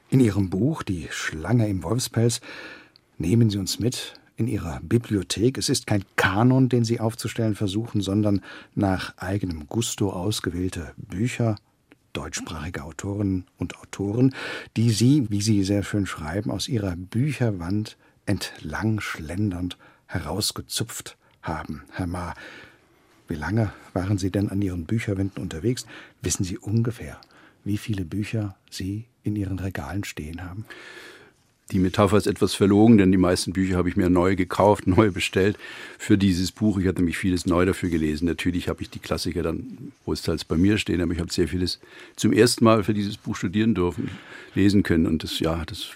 In ihrem Buch Die Schlange im Wolfspelz nehmen Sie uns mit in Ihrer Bibliothek. Es ist kein Kanon, den Sie aufzustellen versuchen, sondern nach eigenem Gusto ausgewählte Bücher, deutschsprachige Autorinnen und Autoren, die Sie, wie Sie sehr schön schreiben, aus Ihrer Bücherwand entlang schlendernd herausgezupft haben. Herr Ma, wie lange waren Sie denn an Ihren Bücherwänden unterwegs? Wissen Sie ungefähr, wie viele Bücher Sie in Ihren Regalen stehen haben? Die Metapher ist etwas verlogen, denn die meisten Bücher habe ich mir neu gekauft, neu bestellt für dieses Buch. Ich hatte nämlich vieles neu dafür gelesen. Natürlich habe ich die Klassiker dann großteils bei mir stehen, aber ich habe sehr vieles zum ersten Mal für dieses Buch studieren dürfen, lesen können. Und das, ja, das,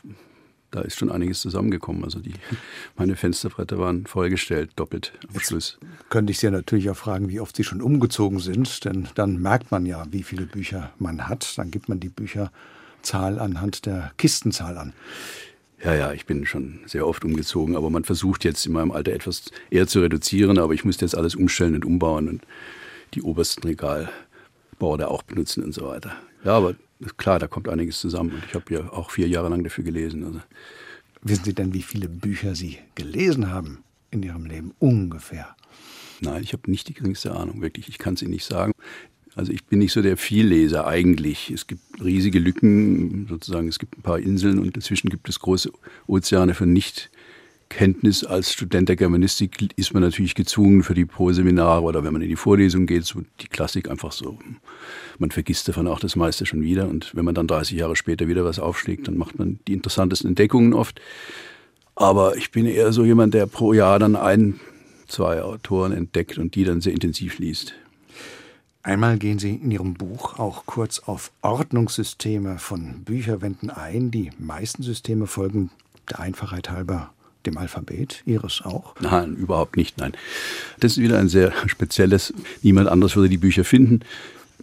da ist schon einiges zusammengekommen. Also die, meine Fensterbretter waren vollgestellt, doppelt am Schluss. Könnte ich Sie natürlich auch fragen, wie oft Sie schon umgezogen sind, denn dann merkt man ja, wie viele Bücher man hat. Dann gibt man die Bücherzahl anhand der Kistenzahl an. Ja, ja, ich bin schon sehr oft umgezogen, aber man versucht jetzt in meinem Alter etwas eher zu reduzieren, aber ich musste jetzt alles umstellen und umbauen und die obersten Regalbauer auch benutzen und so weiter. Ja, aber klar, da kommt einiges zusammen und ich habe ja auch vier Jahre lang dafür gelesen. Also. Wissen Sie denn, wie viele Bücher Sie gelesen haben in Ihrem Leben ungefähr? Nein, ich habe nicht die geringste Ahnung, wirklich. Ich kann es Ihnen nicht sagen. Also ich bin nicht so der Vielleser eigentlich. Es gibt riesige Lücken, sozusagen es gibt ein paar Inseln und dazwischen gibt es große Ozeane von Nichtkenntnis. Als Student der Germanistik ist man natürlich gezwungen für die Pro-Seminare oder wenn man in die Vorlesung geht, so die Klassik einfach so. Man vergisst davon auch das meiste schon wieder und wenn man dann 30 Jahre später wieder was aufschlägt, dann macht man die interessantesten Entdeckungen oft. Aber ich bin eher so jemand, der pro Jahr dann ein, zwei Autoren entdeckt und die dann sehr intensiv liest. Einmal gehen Sie in Ihrem Buch auch kurz auf Ordnungssysteme von Bücherwänden ein. Die meisten Systeme folgen der Einfachheit halber dem Alphabet. Ihres auch? Nein, überhaupt nicht, nein. Das ist wieder ein sehr spezielles. Niemand anders würde die Bücher finden.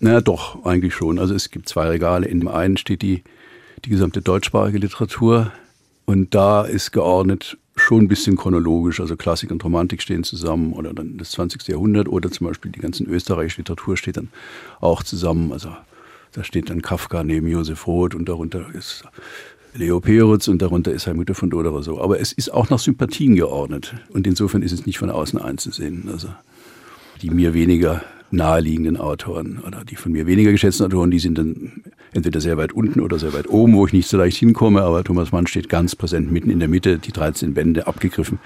Na doch, eigentlich schon. Also es gibt zwei Regale. In dem einen steht die, die gesamte deutschsprachige Literatur und da ist geordnet schon ein bisschen chronologisch. Also Klassik und Romantik stehen zusammen oder dann das 20. Jahrhundert oder zum Beispiel die ganzen österreichische Literatur steht dann auch zusammen. Also da steht dann Kafka neben Josef Roth und darunter ist Leo Peritz und darunter ist Helmut von Doderer so. Aber es ist auch nach Sympathien geordnet und insofern ist es nicht von außen einzusehen. Also die mir weniger naheliegenden Autoren oder die von mir weniger geschätzten Autoren, die sind dann entweder sehr weit unten oder sehr weit oben, wo ich nicht so leicht hinkomme, aber Thomas Mann steht ganz präsent mitten in der Mitte, die 13 Bände abgegriffen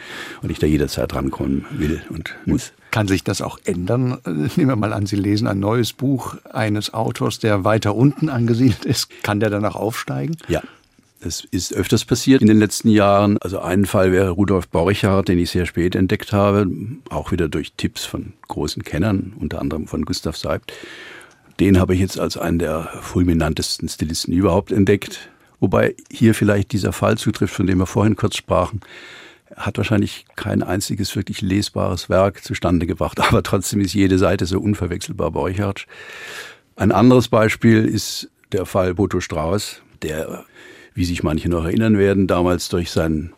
und ich da jederzeit rankommen will und muss. Kann sich das auch ändern? Nehmen wir mal an, Sie lesen ein neues Buch eines Autors, der weiter unten angesiedelt ist. Kann der danach aufsteigen? Ja, das ist öfters passiert in den letzten Jahren. Also ein Fall wäre Rudolf Borchardt, den ich sehr spät entdeckt habe, auch wieder durch Tipps von großen Kennern, unter anderem von Gustav Seibt. Den habe ich jetzt als einen der fulminantesten Stilisten überhaupt entdeckt. Wobei hier vielleicht dieser Fall zutrifft, von dem wir vorhin kurz sprachen. Hat wahrscheinlich kein einziges wirklich lesbares Werk zustande gebracht, aber trotzdem ist jede Seite so unverwechselbar Borchardt. Ein anderes Beispiel ist der Fall Boto Strauß, der wie sich manche noch erinnern werden, damals durch seinen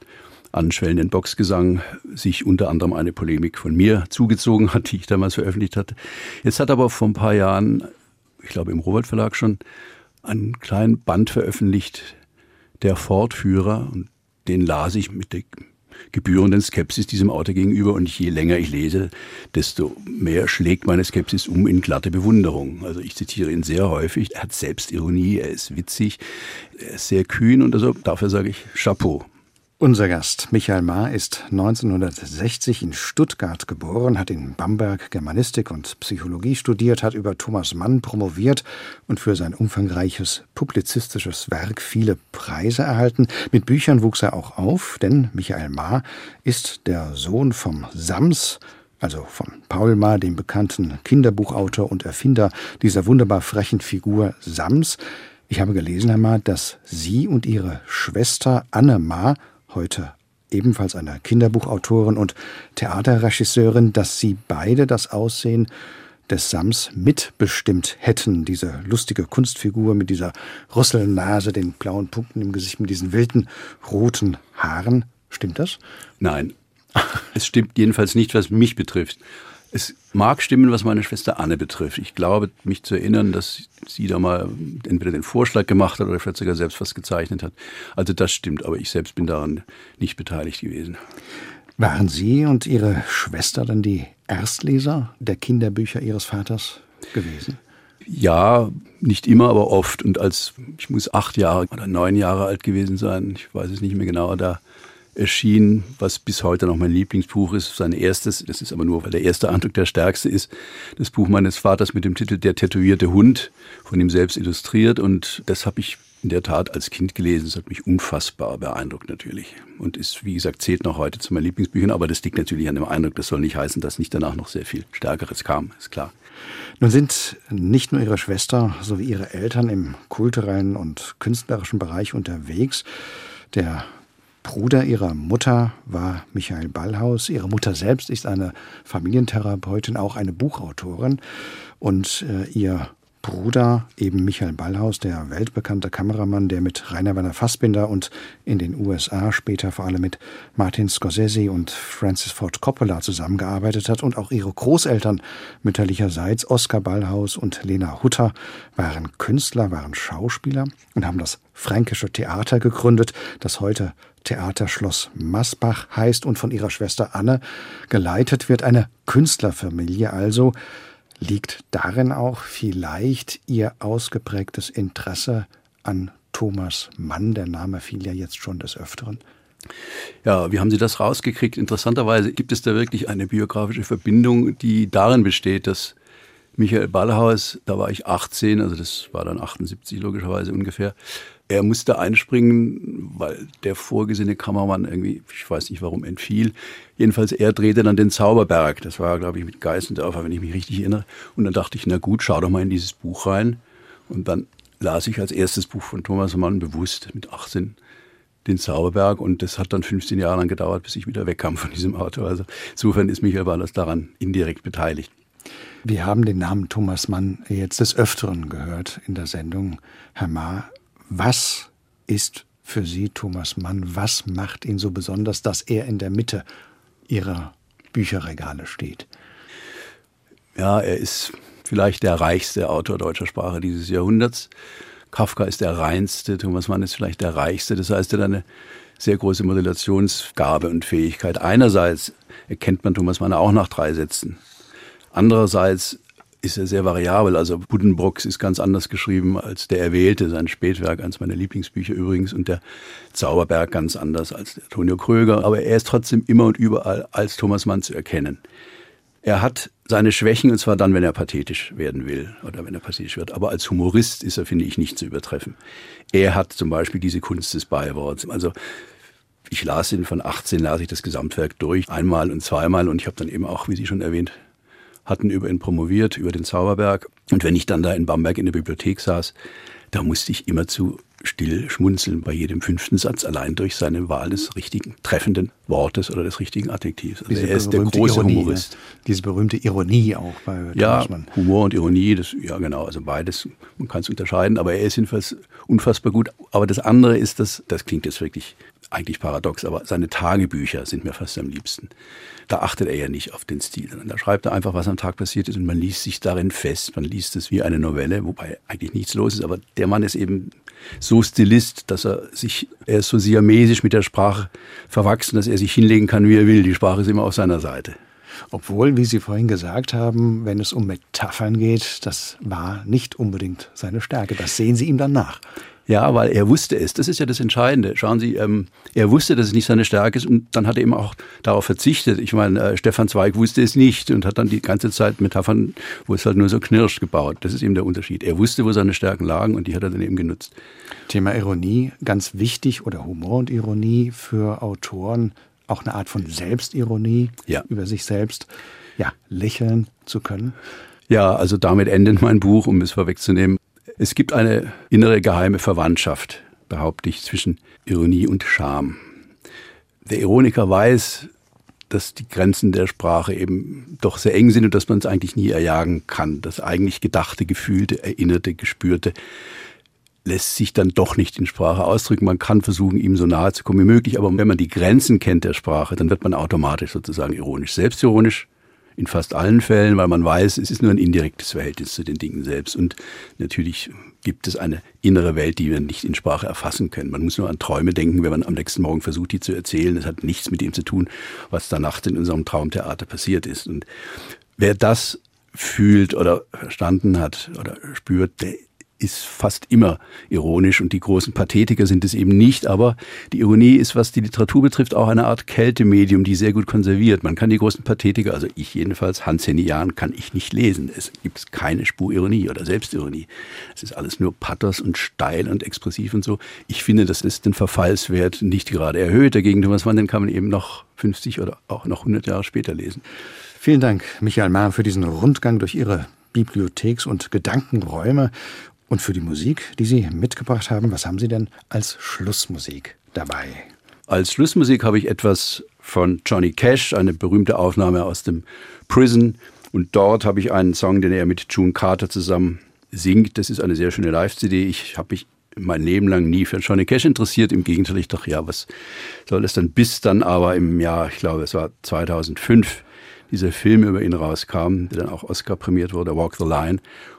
anschwellenden Boxgesang sich unter anderem eine Polemik von mir zugezogen hat, die ich damals veröffentlicht hatte. Jetzt hat aber vor ein paar Jahren, ich glaube im Robert Verlag schon, einen kleinen Band veröffentlicht, der Fortführer, und den las ich mit gebührenden Skepsis diesem Autor gegenüber. Und je länger ich lese, desto mehr schlägt meine Skepsis um in glatte Bewunderung. Also ich zitiere ihn sehr häufig. Er hat Selbstironie, er ist witzig, er ist sehr kühn und also dafür sage ich Chapeau. Unser Gast Michael Maar ist 1960 in Stuttgart geboren, hat in Bamberg Germanistik und Psychologie studiert, hat über Thomas Mann promoviert und für sein umfangreiches publizistisches Werk viele Preise erhalten. Mit Büchern wuchs er auch auf, denn Michael Maar ist der Sohn vom Sams, also von Paul Maar, dem bekannten Kinderbuchautor und Erfinder dieser wunderbar frechen Figur Sams. Ich habe gelesen, Herr Maar, dass Sie und Ihre Schwester Anne Maar heute ebenfalls eine Kinderbuchautorin und Theaterregisseurin, dass sie beide das Aussehen des Sams mitbestimmt hätten. Diese lustige Kunstfigur mit dieser Rüsselnase, den blauen Punkten im Gesicht, mit diesen wilden roten Haaren. Stimmt das? Nein. es stimmt jedenfalls nicht, was mich betrifft. Es mag stimmen, was meine Schwester Anne betrifft. Ich glaube, mich zu erinnern, dass sie da mal entweder den Vorschlag gemacht hat oder vielleicht sogar selbst was gezeichnet hat. Also das stimmt, aber ich selbst bin daran nicht beteiligt gewesen. Waren Sie und Ihre Schwester dann die Erstleser der Kinderbücher Ihres Vaters gewesen? Ja, nicht immer, aber oft. Und als ich muss acht Jahre oder neun Jahre alt gewesen sein, ich weiß es nicht mehr genau, da erschien, was bis heute noch mein Lieblingsbuch ist. Sein erstes, das ist aber nur, weil der erste Eindruck der stärkste ist, das Buch meines Vaters mit dem Titel Der tätowierte Hund, von ihm selbst illustriert. Und das habe ich in der Tat als Kind gelesen. Das hat mich unfassbar beeindruckt natürlich. Und ist, wie gesagt, zählt noch heute zu meinen Lieblingsbüchern. Aber das liegt natürlich an dem Eindruck. Das soll nicht heißen, dass nicht danach noch sehr viel Stärkeres kam, ist klar. Nun sind nicht nur Ihre Schwester sowie Ihre Eltern im kulturellen und künstlerischen Bereich unterwegs. Der Bruder ihrer Mutter war Michael Ballhaus. Ihre Mutter selbst ist eine Familientherapeutin, auch eine Buchautorin. Und äh, ihr Bruder, eben Michael Ballhaus, der weltbekannte Kameramann, der mit Rainer Werner Fassbinder und in den USA später vor allem mit Martin Scorsese und Francis Ford Coppola zusammengearbeitet hat und auch ihre Großeltern mütterlicherseits, Oskar Ballhaus und Lena Hutter, waren Künstler, waren Schauspieler und haben das Fränkische Theater gegründet, das heute Theaterschloss Masbach heißt und von ihrer Schwester Anne geleitet wird, eine Künstlerfamilie also, Liegt darin auch vielleicht Ihr ausgeprägtes Interesse an Thomas Mann? Der Name fiel ja jetzt schon des Öfteren. Ja, wie haben Sie das rausgekriegt? Interessanterweise gibt es da wirklich eine biografische Verbindung, die darin besteht, dass Michael Ballhaus, da war ich 18, also das war dann 78 logischerweise ungefähr, er musste einspringen, weil der vorgesehene Kameramann irgendwie, ich weiß nicht warum, entfiel. Jedenfalls er drehte dann den Zauberberg. Das war, glaube ich, mit Geißendörfer, wenn ich mich richtig erinnere. Und dann dachte ich, na gut, schau doch mal in dieses Buch rein. Und dann las ich als erstes Buch von Thomas Mann bewusst mit 18 den Zauberberg. Und das hat dann 15 Jahre lang gedauert, bis ich wieder wegkam von diesem Auto. Also insofern ist Michael Wallers daran indirekt beteiligt. Wir haben den Namen Thomas Mann jetzt des Öfteren gehört in der Sendung. Herr Ma, was ist für Sie Thomas Mann? Was macht ihn so besonders, dass er in der Mitte Ihrer Bücherregale steht? Ja, er ist vielleicht der reichste Autor deutscher Sprache dieses Jahrhunderts. Kafka ist der reinste, Thomas Mann ist vielleicht der reichste. Das heißt, er hat eine sehr große Modulationsgabe und Fähigkeit. Einerseits erkennt man Thomas Mann auch nach drei Sätzen. Andererseits ist er sehr variabel. Also Buddenbrooks ist ganz anders geschrieben als der Erwählte, sein Spätwerk, eines meiner Lieblingsbücher übrigens, und der Zauberberg ganz anders als der Tonio Kröger. Aber er ist trotzdem immer und überall als Thomas Mann zu erkennen. Er hat seine Schwächen, und zwar dann, wenn er pathetisch werden will oder wenn er pathetisch wird. Aber als Humorist ist er, finde ich, nicht zu übertreffen. Er hat zum Beispiel diese Kunst des Beiworts. Also ich las ihn von 18, las ich das Gesamtwerk durch, einmal und zweimal. Und ich habe dann eben auch, wie Sie schon erwähnt hatten über ihn promoviert, über den Zauberberg. Und wenn ich dann da in Bamberg in der Bibliothek saß, da musste ich immer zu still schmunzeln bei jedem fünften Satz, allein durch seine Wahl des richtigen, treffenden Wortes oder des richtigen Adjektivs. Also er ist der große Ironie, Humorist. Ne? Diese berühmte Ironie auch bei Ja, Thomasmann. Humor und Ironie, das, ja genau, also beides, man kann es unterscheiden, aber er ist jedenfalls unfassbar gut. Aber das andere ist, dass, das klingt jetzt wirklich eigentlich paradox, aber seine Tagebücher sind mir fast am liebsten. Da achtet er ja nicht auf den Stil, sondern da schreibt er einfach, was am Tag passiert ist und man liest sich darin fest. Man liest es wie eine Novelle, wobei eigentlich nichts los ist, aber der Mann ist eben so Stilist, dass er sich, er ist so siamesisch mit der Sprache verwachsen, dass er sich hinlegen kann, wie er will. Die Sprache ist immer auf seiner Seite. Obwohl, wie Sie vorhin gesagt haben, wenn es um Metaphern geht, das war nicht unbedingt seine Stärke. Das sehen Sie ihm dann nach. Ja, weil er wusste es. Das ist ja das Entscheidende. Schauen Sie, ähm, er wusste, dass es nicht seine Stärke ist und dann hat er eben auch darauf verzichtet. Ich meine, äh, Stefan Zweig wusste es nicht und hat dann die ganze Zeit Metaphern, wo es halt nur so knirscht, gebaut. Das ist eben der Unterschied. Er wusste, wo seine Stärken lagen und die hat er dann eben genutzt. Thema Ironie, ganz wichtig, oder Humor und Ironie für Autoren, auch eine Art von Selbstironie ja. über sich selbst, ja, lächeln zu können. Ja, also damit endet mein Buch, um es vorwegzunehmen. Es gibt eine innere geheime Verwandtschaft, behaupte ich, zwischen Ironie und Scham. Der Ironiker weiß, dass die Grenzen der Sprache eben doch sehr eng sind und dass man es eigentlich nie erjagen kann. Das eigentlich Gedachte, Gefühlte, Erinnerte, Gespürte lässt sich dann doch nicht in Sprache ausdrücken. Man kann versuchen, ihm so nahe zu kommen wie möglich, aber wenn man die Grenzen kennt der Sprache, dann wird man automatisch sozusagen ironisch. Selbstironisch in fast allen Fällen, weil man weiß, es ist nur ein indirektes Verhältnis zu den Dingen selbst. Und natürlich gibt es eine innere Welt, die wir nicht in Sprache erfassen können. Man muss nur an Träume denken, wenn man am nächsten Morgen versucht, die zu erzählen. Es hat nichts mit dem zu tun, was da nachts in unserem Traumtheater passiert ist. Und wer das fühlt oder verstanden hat oder spürt, der ist fast immer ironisch und die großen Pathetiker sind es eben nicht. Aber die Ironie ist, was die Literatur betrifft, auch eine Art Kältemedium, die sehr gut konserviert. Man kann die großen Pathetiker, also ich jedenfalls, Hans Henny Jahn, kann ich nicht lesen. Es gibt keine Spur Ironie oder Selbstironie. Es ist alles nur Pathos und steil und expressiv und so. Ich finde, das ist den Verfallswert nicht gerade erhöht. Dagegen Thomas Mann, den kann man eben noch 50 oder auch noch 100 Jahre später lesen. Vielen Dank, Michael Mahr, für diesen Rundgang durch Ihre Bibliotheks- und Gedankenräume und für die Musik, die Sie mitgebracht haben. Was haben Sie denn als Schlussmusik dabei? Als Schlussmusik habe ich etwas von Johnny Cash, eine berühmte Aufnahme aus dem Prison. Und dort habe ich einen Song, den er mit June Carter zusammen singt. Das ist eine sehr schöne Live-CD. Ich habe mich mein Leben lang nie für Johnny Cash interessiert. Im Gegenteil, ich dachte, ja, was soll das dann? Bis dann aber im Jahr, ich glaube, es war 2005, dieser Film über ihn rauskam, der dann auch Oscar prämiert wurde, Walk the Line.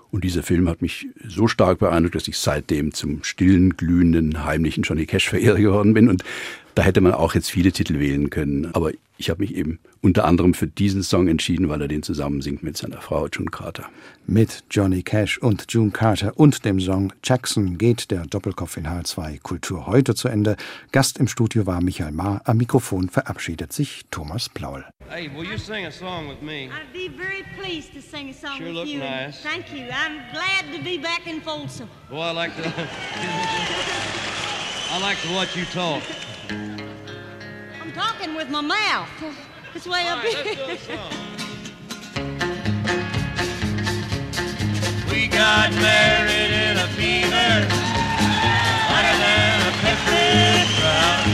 Und dieser Film hat mich so stark beeindruckt, dass ich seitdem zum stillen, glühenden, heimlichen Johnny Cash-Verehrer geworden bin. Und da hätte man auch jetzt viele Titel wählen können. Aber ich habe mich eben unter anderem für diesen Song entschieden, weil er den zusammen singt mit seiner Frau June Carter. Mit Johnny Cash und June Carter und dem Song Jackson geht der Doppelkopf in H2 Kultur heute zu Ende. Gast im Studio war Michael Mahr. Am Mikrofon verabschiedet sich Thomas Plaul. Hey, will you sing a song with me? I'd be very pleased to sing a song Sure with you. nice. Thank you. I'm glad to be back in Folsom. Boy, I like to. I like to watch you talk. I'm talking with my mouth. This way up here. We got married in a fever, hotter than a pepper crowd.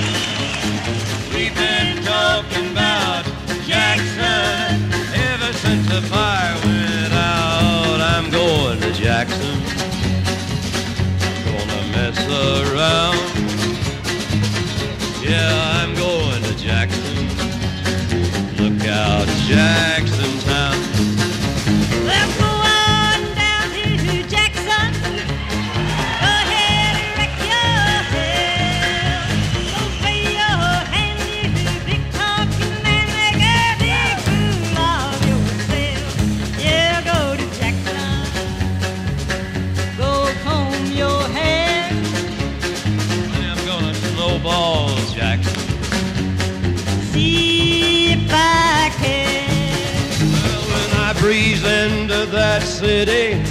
We've been talking about Jackson ever since the fire went out. I'm going to Jackson, gonna mess around. about Jackson. City,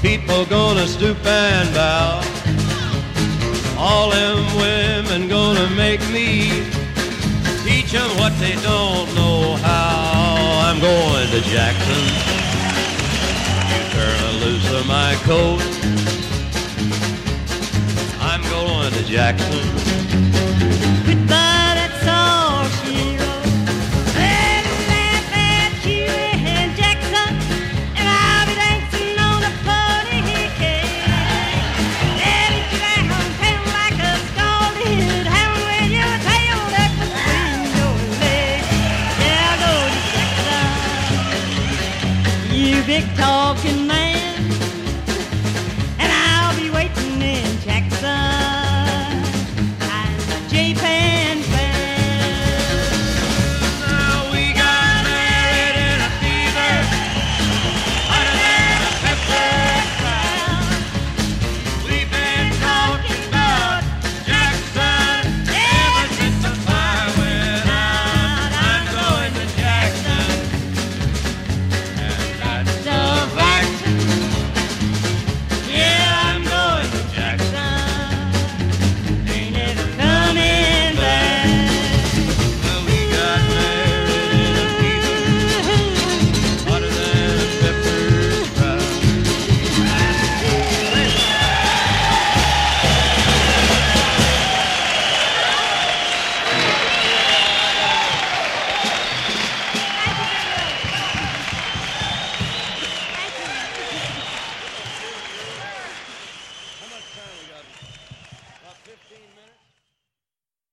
people gonna stoop and bow. All them women gonna make me teach them what they don't know how. I'm going to Jackson. You turn loose of my coat. I'm going to Jackson.